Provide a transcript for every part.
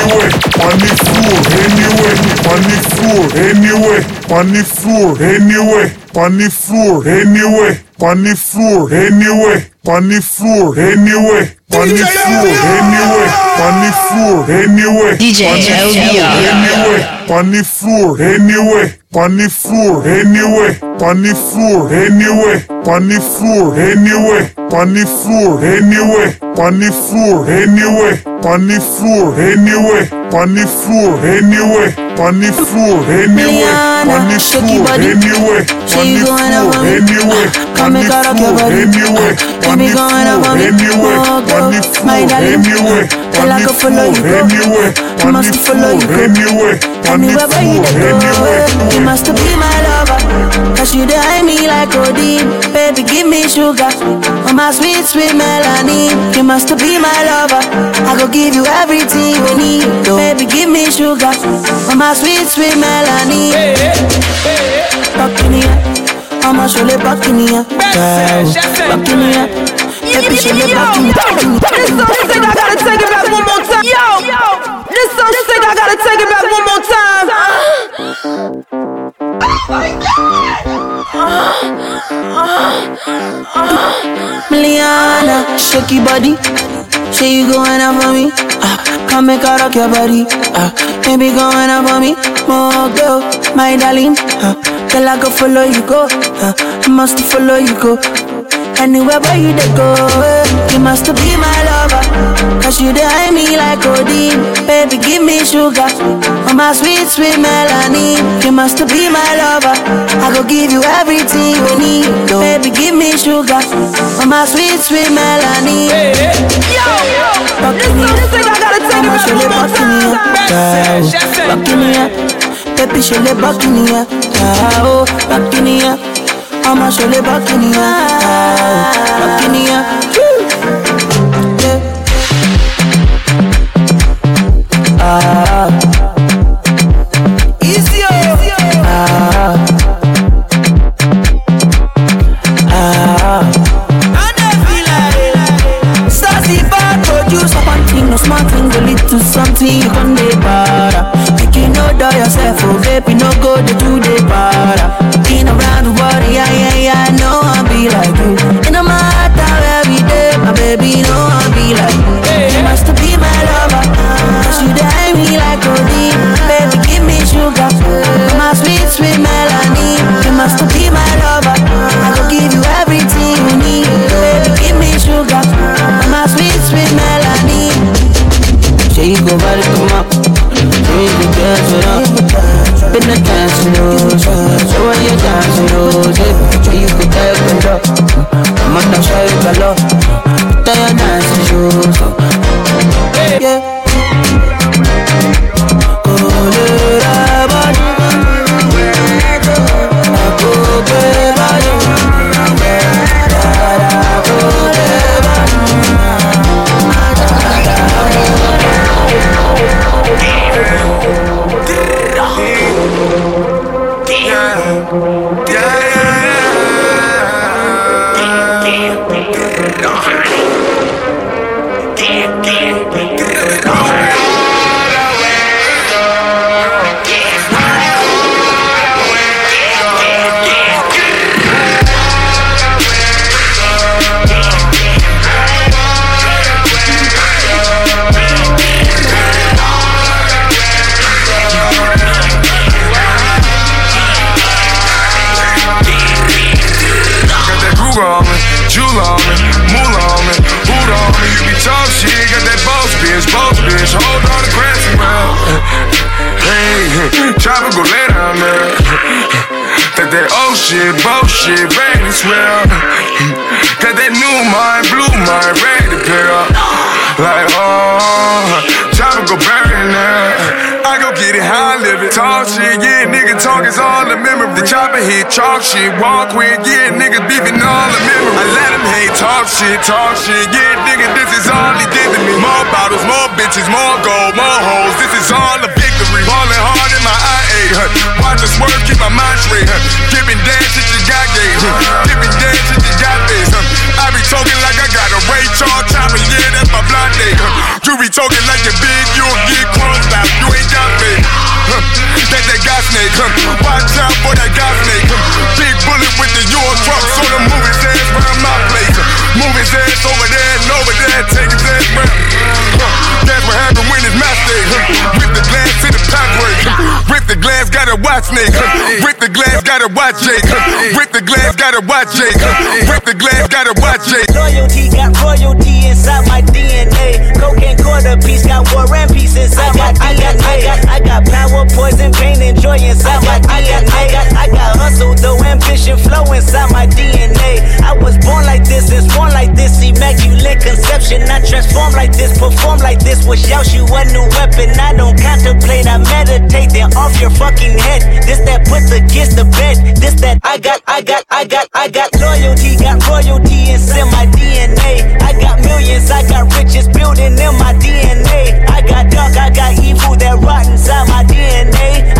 Anyway. On the floor, anyway. On the floor, anyway. On the floor, anyway. On the floor, anyway. On the floor, anyway. On the floor, anyway. On the floor, anyway. On the floor, anyway. DJ On the floor, LBR. anyway. On the floor, anyway. On the floor, anyway. On the floor, anyway. The floor, anyway. The floor, anyway. The floor, anyway. The floor, anyway. The floor, anyway. The floor, anyway. The floor, anyway. The floor, anyway. The floor, anyway. On the floor, anyway. On the floor, anyway. On the floor, anyway. On the floor, anyway. On the Anywhere where you floor, dey anyway. go, you must be my lover. Cause you hide me like codeine. Baby, give me sugar. Oh, my sweet, sweet Melanie. You must be my lover. I go give you everything you need. Baby, give me sugar. Oh, my sweet, sweet melanin. Back in here. I'ma show you back in here. Baby, show you back in here. This song sick, I gotta take it back one more time. Yo, this song sick, I gotta take it back one more time. Miliana, shake your body. Say you going out for me. Ah, come make her rock your body. Ah, baby, go on up for me. More girl, my darling. Ah, girl, I go follow you go. Ah, I must follow you go. Anywhere where you dey go, you must be my lover. Cause you hide me like codeine. Baby, give me sugar. Oh, my sweet, sweet melanie. You must be my lover. I go give you everything you need. Baby, give me sugar. Oh, my sweet, sweet melanie. Yo, this song sick, I gotta take it back show one more back in here. time. Back in here. Baby, show you back in here. Oh, back in here. Ama şöyle bakın ya Bakın ya Ah Easy Ah. Ah. Sassy bad produce up No thing, something You can be better Make you know that yourself Oh baby, no go, they do, better In a Don't hide. Bitch, boss bitch. Hold on to grassy well. Hey, chopper go lay down there. That that old shit, bullshit, to swell. Got that new mind, blue mind, ready up. Like, oh, go bury in there. I go get it how I live it. Talk shit, yeah, nigga talk is all the memory. The chopper hit, chalk shit, walk with, yeah, nigga beefing all the memory. I let him hate, talk shit, talk shit, yeah, nigga, this is all he did to me. More bottles, more bitches, more gold, more hoes, this is all a victory. Falling hard in my IA, huh? Watch the swerve, keep my mind straight, huh? Giving dance shit you got gay, huh? Giving dance shit you got face, huh? I be talking like I got a Ray Charles chopper, yeah, that's my blind day, huh? You be talking like you're big, you'll get closed out, you ain't got me. Huh? That that got snake, huh? Watch out for that got snake, huh? Big bullet with the Euro truck, so the move his ass round my place. huh? Move his ass over there and over there, take his ass round. Huh? That's what happened when it's my day, huh? Rip the glass to the? Rip the glass, gotta watch snake, huh? Rip the glass, gotta watch Jake, huh? Rip the glass, gotta watch Jake, huh? Rip the glass, gotta watch Jake. Loyalty got royalty inside my DNA. Cocaine quarter piece got war and peace inside my DNA. I got, I got, I got power, poison, pain, and joy inside my DNA. I got, I got hustle, though ambition, flow inside my conception. I transform like this, perform like this, wish out you a new weapon. I don't contemplate, I meditate, then off your fucking head. This that put the kids to bed. This that I got, I got, I got, I got loyalty, got royalty inside my DNA. I got millions, I got riches building in my DNA. I got dark, I got evil that rot inside my DNA.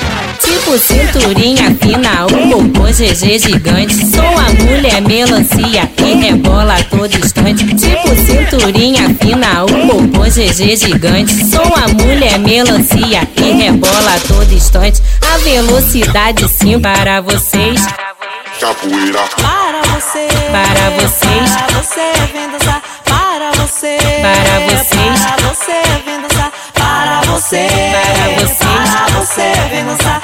Tipo cinturinha fina, o popô GG gigante. Sou a mulher melancia que rebola a todo instante. Tipo cinturinha fina, o popô GG gigante. Sou a mulher melancia que rebola a todo instante. A velocidade sim para vocês. Capoeira. Para você, Para vocês. para você vem dançar, para você, Para vocês. para você vem dançar, para você, Para vocês. para você vem dançar,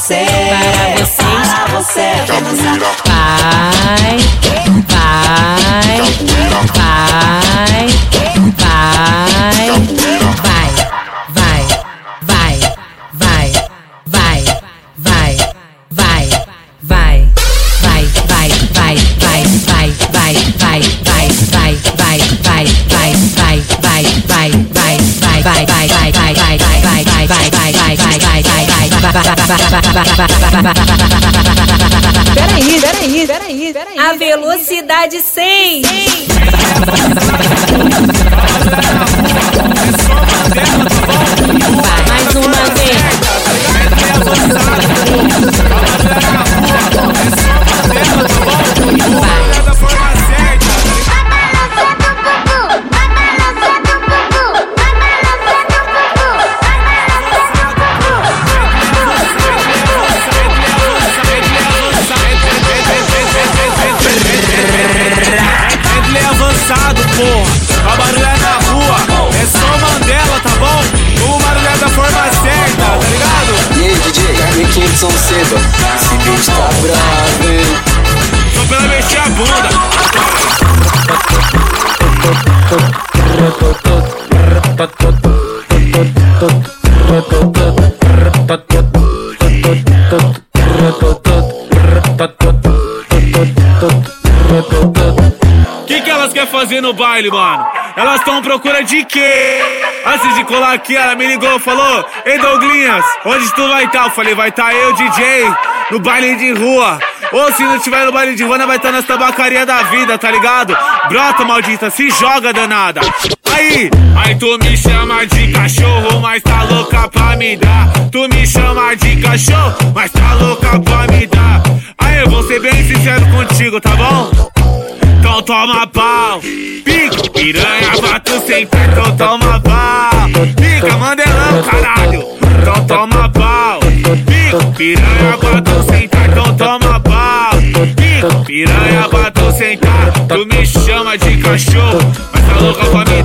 você, Para vocês. para você. Vai, vai, vai, vai, vai, Peraí, peraí, peraí, peraí. A velocidade 100. No baile, mano? Elas estão procura de quê? Antes de colar aqui, ela me ligou falou: Ei, Douglinhas, onde tu vai estar? Eu falei: Vai estar eu, DJ, no baile de rua. Ou se não tiver no baile de rua, vai estar nas tabacarias da vida, tá ligado? Brota, maldita, se joga, danada. Aí, aí tu me chama de cachorro, mas tá louca pra me dar. Tu me chama de cachorro, mas tá louca pra me dar. Aí eu vou ser bem sincero contigo, tá bom? Então toma pau, pica, piranha, bato sentar, então toma pau. Pica, mandelão, caralho, então toma pau. Pica, piranha, bato sentar, então toma pau. Pica, piranha, bato sentar, tu me chama de cachorro, mas tá louca pra me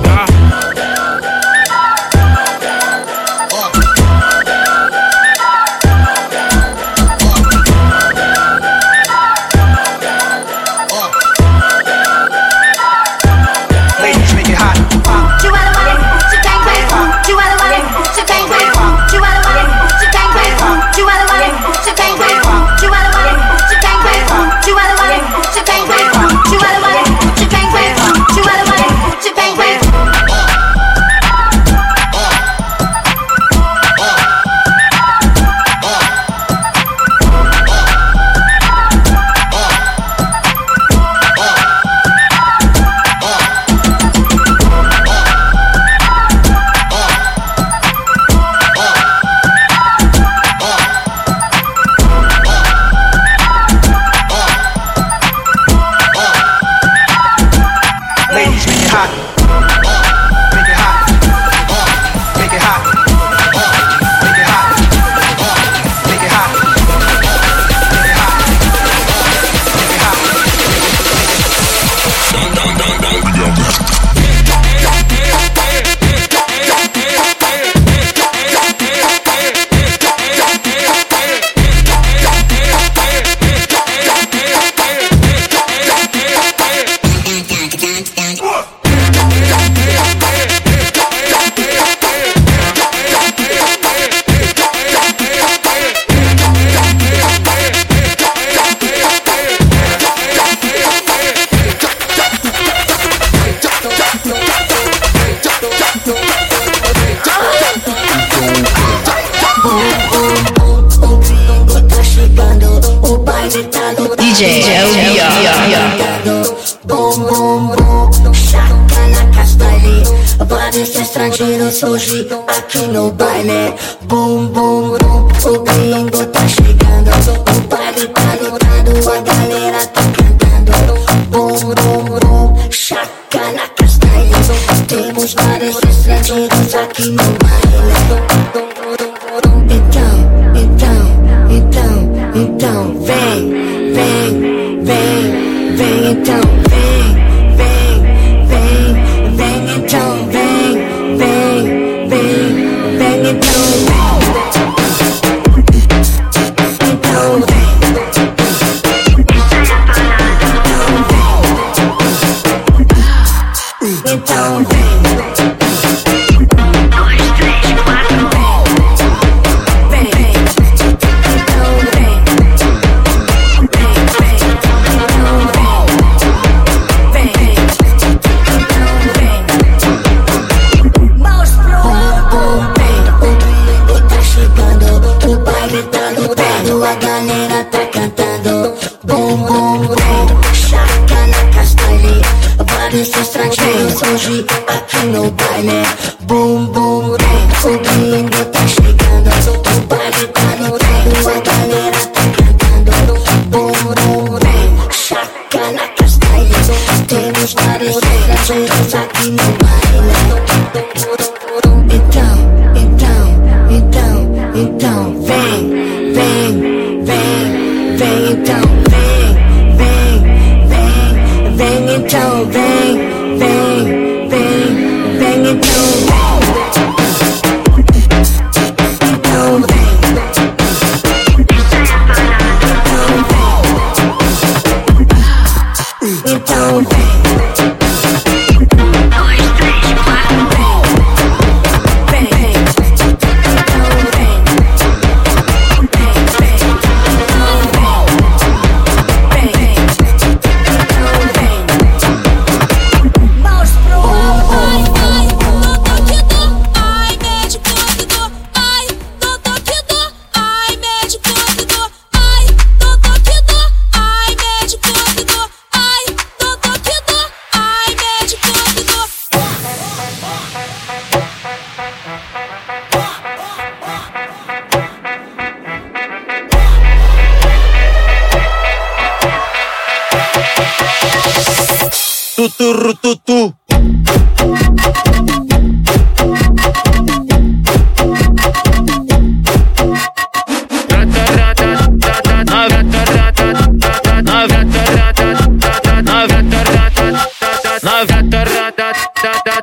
看。Vários estrangeiros surgem aqui no baile. Bum, bum, bum, o gringo tá chegando. O baile tá lotado, a galera tá cantando. Bum, bum, bum, chaca na castanha. Temos vários estrangeiros aqui no baile.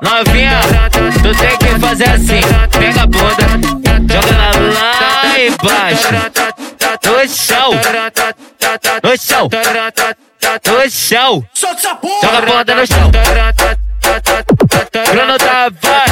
Novinha, tu tem que fazer assim, pega a bunda, joga ela lá embaixo, no chão, no chão, no chão, joga a bunda no chão, Bruno Tavares,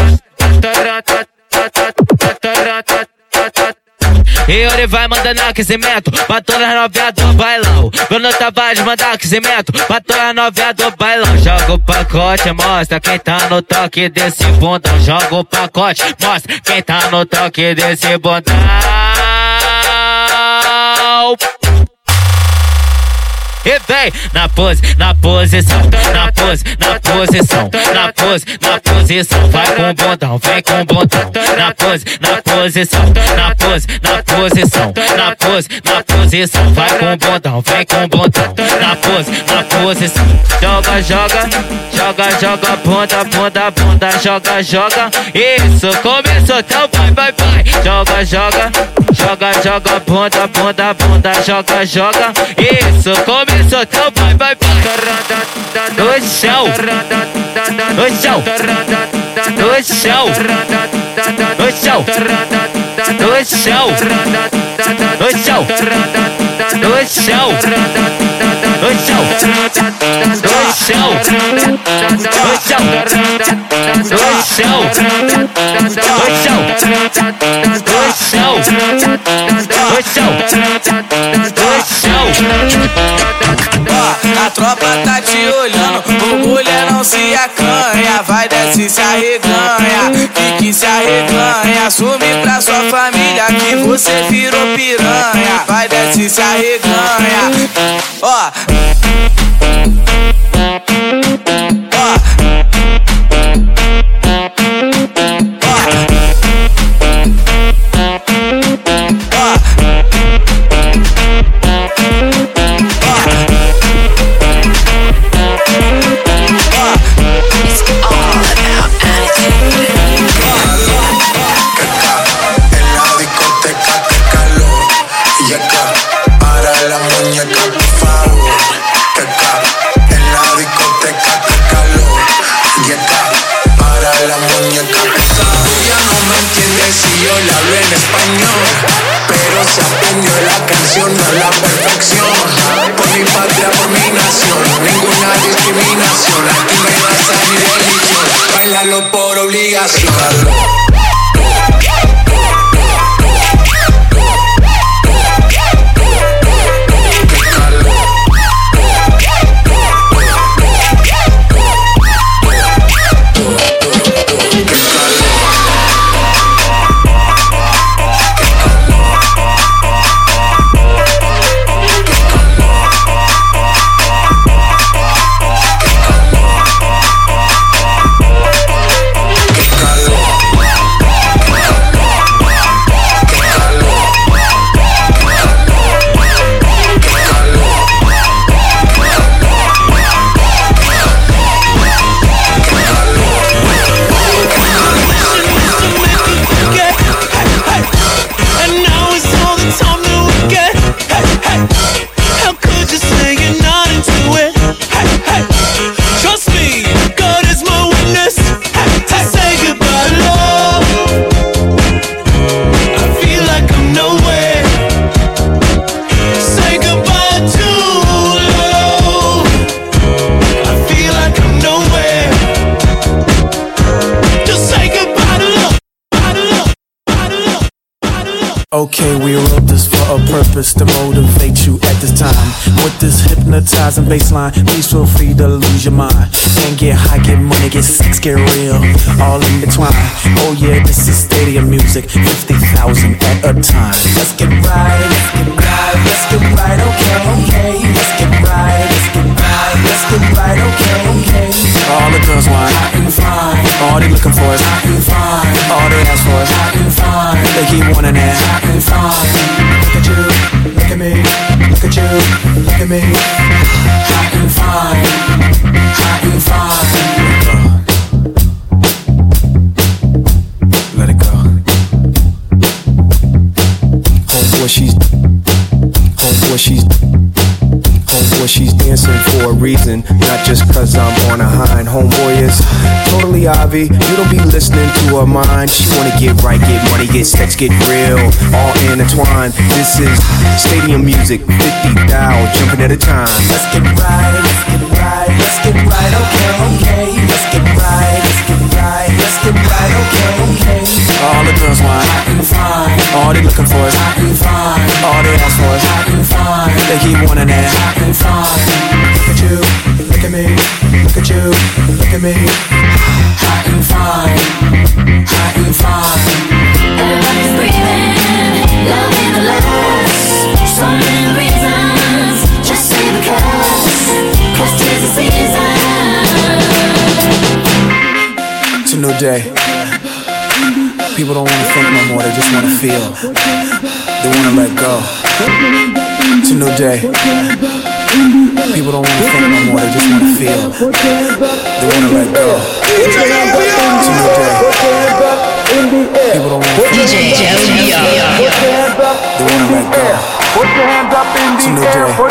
e ele vai mandando aquecimento pra todas as novinhas do bailão. Bruno Tavares manda aquecimento pra todas as novinhas do bailão. Joga o pacote, mostra quem tá no toque desse bundão. Joga o pacote, mostra quem tá no toque desse bundão. E vem na pose, na posição, na pose, na posição, na pose, na posição. Vai com o bundão, vem com o bundão. Na pose, na posição, na pose, na posição, na pose, na posição. Vai com o bundão, vem com o bundão. Na pose, na posição. Joga, joga, joga, joga, bunda, bunda, bunda, joga, joga. Isso, começou, então vai, vai, vai. Joga, joga, joga, joga, bunda, bunda, bunda, joga, joga. Isso, começou, então vai, vai, vai. No chão, no chão, no chão, no chão, no chão, no chão, no chão, no chão, no chão, no chão, no chão, no chão, no chão, no chão. Ó, a tropa tá te olhando, o mulherão não se acanha. Vai desce se arreganha, fique se arreganha. Assume pra sua família que você virou piranha. Vai desce se arreganha. Ó. Thank you. Okay, we wrote this for a purpose to motivate you at this time. With this hypnotizing baseline, please feel free to lose your mind. And get high, get money, get sex, get real, all in between. Oh yeah, this is stadium music, 50,000 at a time. Let's get right, let's get right, let's get right, okay, okay. Let's get right, let's get right, let's get right, okay, okay. All the girls want fine. All they looking for is fine. All they ask for is fine. They keep wanting that fine. Look at you, look at me, look at you, look at me. Hot and fine, hot and fine. Let it go. She's she's dancing for a reason, not just cause I'm on a hind. Homeboy is totally obvi. You don't be listening to her mind. She wanna get right, get money, get sex, get real, all intertwined. This is stadium music, 50 thou jumping at a time. Let's get right, let's get right, let's get right, okay, okay. Let's All the girls want hot and fine. All they looking for is hot and fine. All they ask for is hot and fine. They keep wanting that hot and fine. Look at you, look at me, look at you, look at me. Hot and fine, hot and fine. Everybody's breathing, the. So many reasons, just say because. Cause tis the season. New day. People don't wanna think no more, they just wanna feel. They wanna let go. It's a new day. People don't wanna think no more, they just wanna feel. They wanna let go. It's a new day. People don't wanna think DJ Joe They wanna let go. Put your hands up in It's a new day.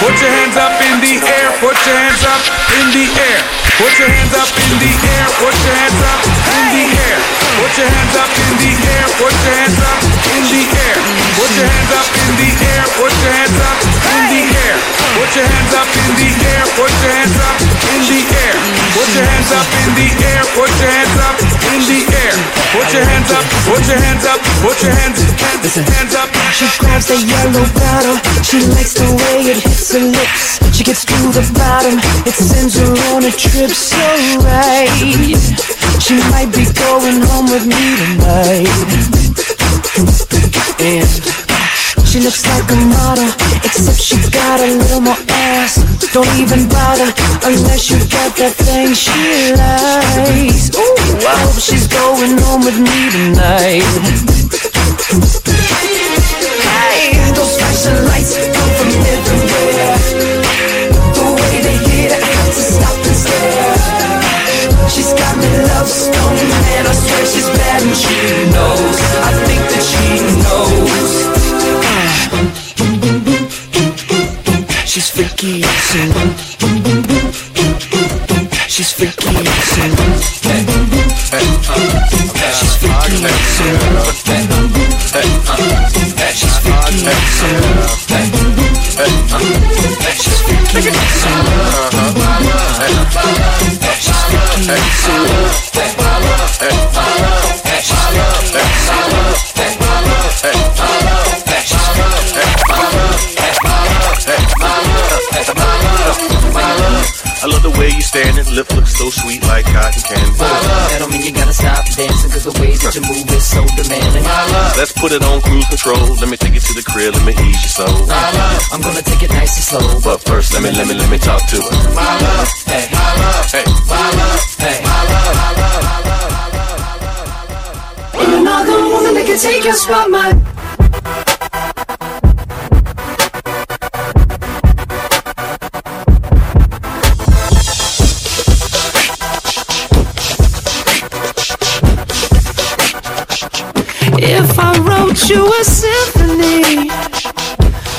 Put your hands up in the air. Put your hands up in the air. Put your hands up in the air. Put your hands up in the air. Put your hands up in the air. Put your hands up in the air. Put your hands up in the air. Put your hands up your hands up in the air. Put your hands up in the air. Put your hands up in the air. Put your hands up in the air. Put your hands up. Put your hands up. Put your hands hands hands up. She grabs the yellow bottle. She likes the way it hits her lips. She gets to the bottom. It sends her on a trip so right. She might be going home with me tonight. And she looks like a model, except she got a little more ass. Don't even bother unless you got that thing she likes. Ooh, I hope she's going home with me tonight. Hey, those flashing lights come from everywhere. Stone, and I swear she's bad and she knows. I think that she knows. She's freaky, so She's freaky, so She's freaky, so She's freaky, so She's freaky, so I like cotton candy. That don't mean you gotta stop dancing Cause the way that you move is so demanding. Let's put it on cruise control. Let me take you to the crib, let me ease your soul. I'm gonna take it nice and slow. But first, let me, let me, let me talk to her. Hey, my love, Hey, my love, hey My Another woman that can take your spot, my. If I wrote you a symphony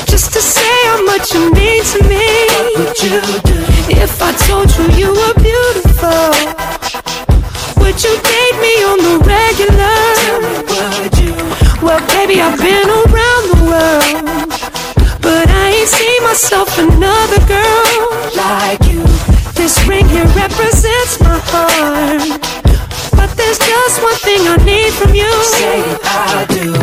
Just to say how much you mean to me What would you do? If I told you you were beautiful Would you date me on the regular? Tell me would you? Well baby I've been around the world But I ain't seen myself another girl Like you This ring here represents my heart there's just one thing I need from you. Say I do.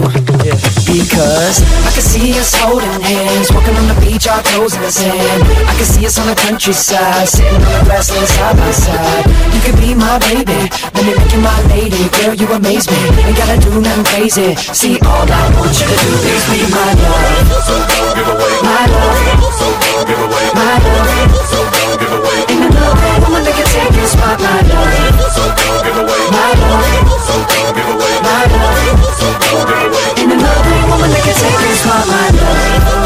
Because I can see us holding hands, walking on the beach, our toes in the sand. I can see us on the countryside, sitting on the grassland side by side. You could be my baby, let me make you my lady. Girl, you amaze me. Ain't gotta do nothing crazy. See, all I want you to do is be my love. So don't give away. My love. So don't give away. My love. So don't give away. Ain't another woman that can take your spot, my love. So don't give away. My love. So don't give away. My love. So don't give away. Ain't another woman that can take spot, my love.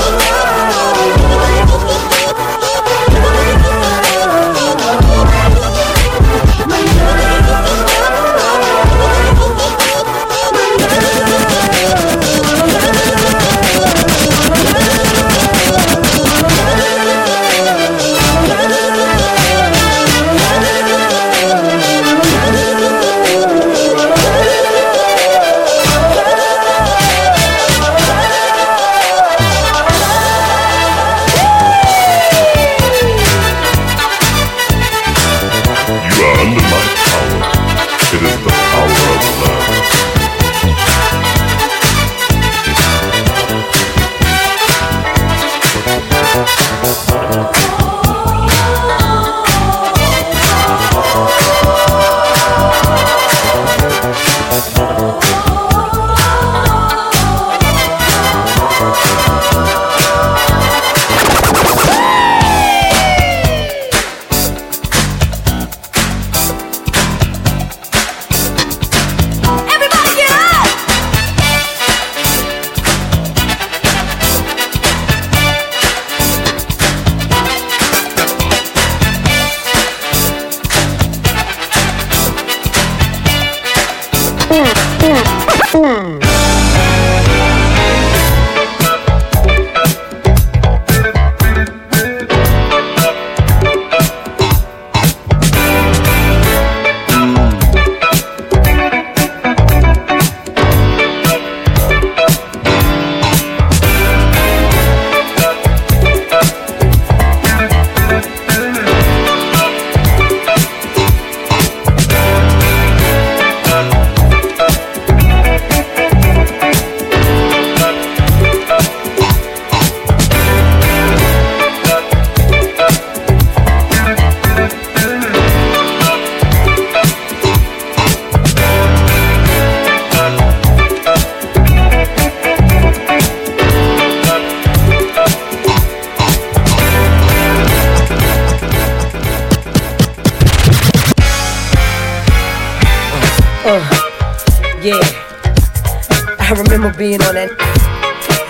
Remember being on that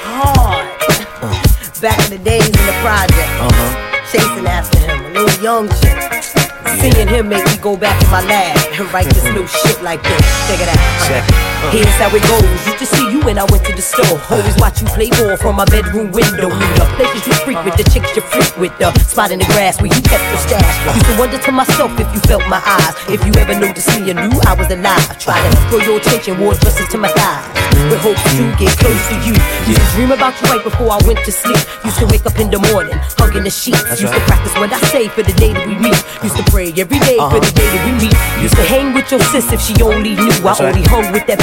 hard. Back in the days in the project. Uh-huh. Chasing after him, a little young chick. Seeing him make me go back to my lab and write this new shit like this. Check it out. Check it. Here's how it goes. Used to see you when I went to the store. Always watch you play ball from my bedroom window. The places you freak with, the chicks you freak with, the spot in the grass where you kept your stash. Used to wonder to myself if you felt my eyes. If you ever noticed me and knew I was alive. I tried to throw your attention, wore dresses to my thighs. With hopes to get close to you. Used to dream about you right before I went to sleep. Used to wake up in the morning, hugging the sheets. That's Used to practice what I say for the day that we meet. Used to pray every day for Uh-huh. the day that we meet. Used to hang with your sis if she only knew. That's I right. only hung with that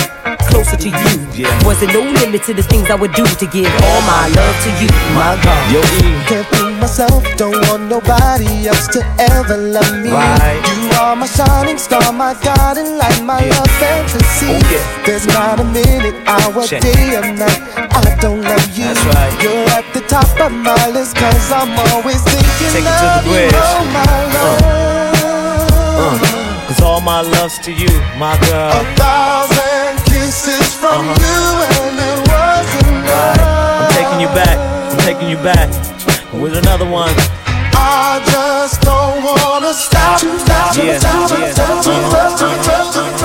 closer to you. Yeah. Wasn't no limit to the things I would do to give all my love to you, my God. Yo, E. Can't fool myself, don't want nobody else to ever love me. Right. You are my shining star, my guiding light, my love fantasy. Oh, yeah. There's not a minute, hour, Check. day, or night I don't love you. That's right. You're at the top of my list, cause I'm always thinking Take it to the of you, bridge. oh my love. Uh, Cause all my love's to you, my girl. A thousand kisses from Uh-huh. you, and it wasn't enough. I'm taking you back. I'm taking you back. With another one. I just don't wanna stop, stop, Yeah, stop, yeah. stop, stop, Uh-huh, stop, stop, stop, stop.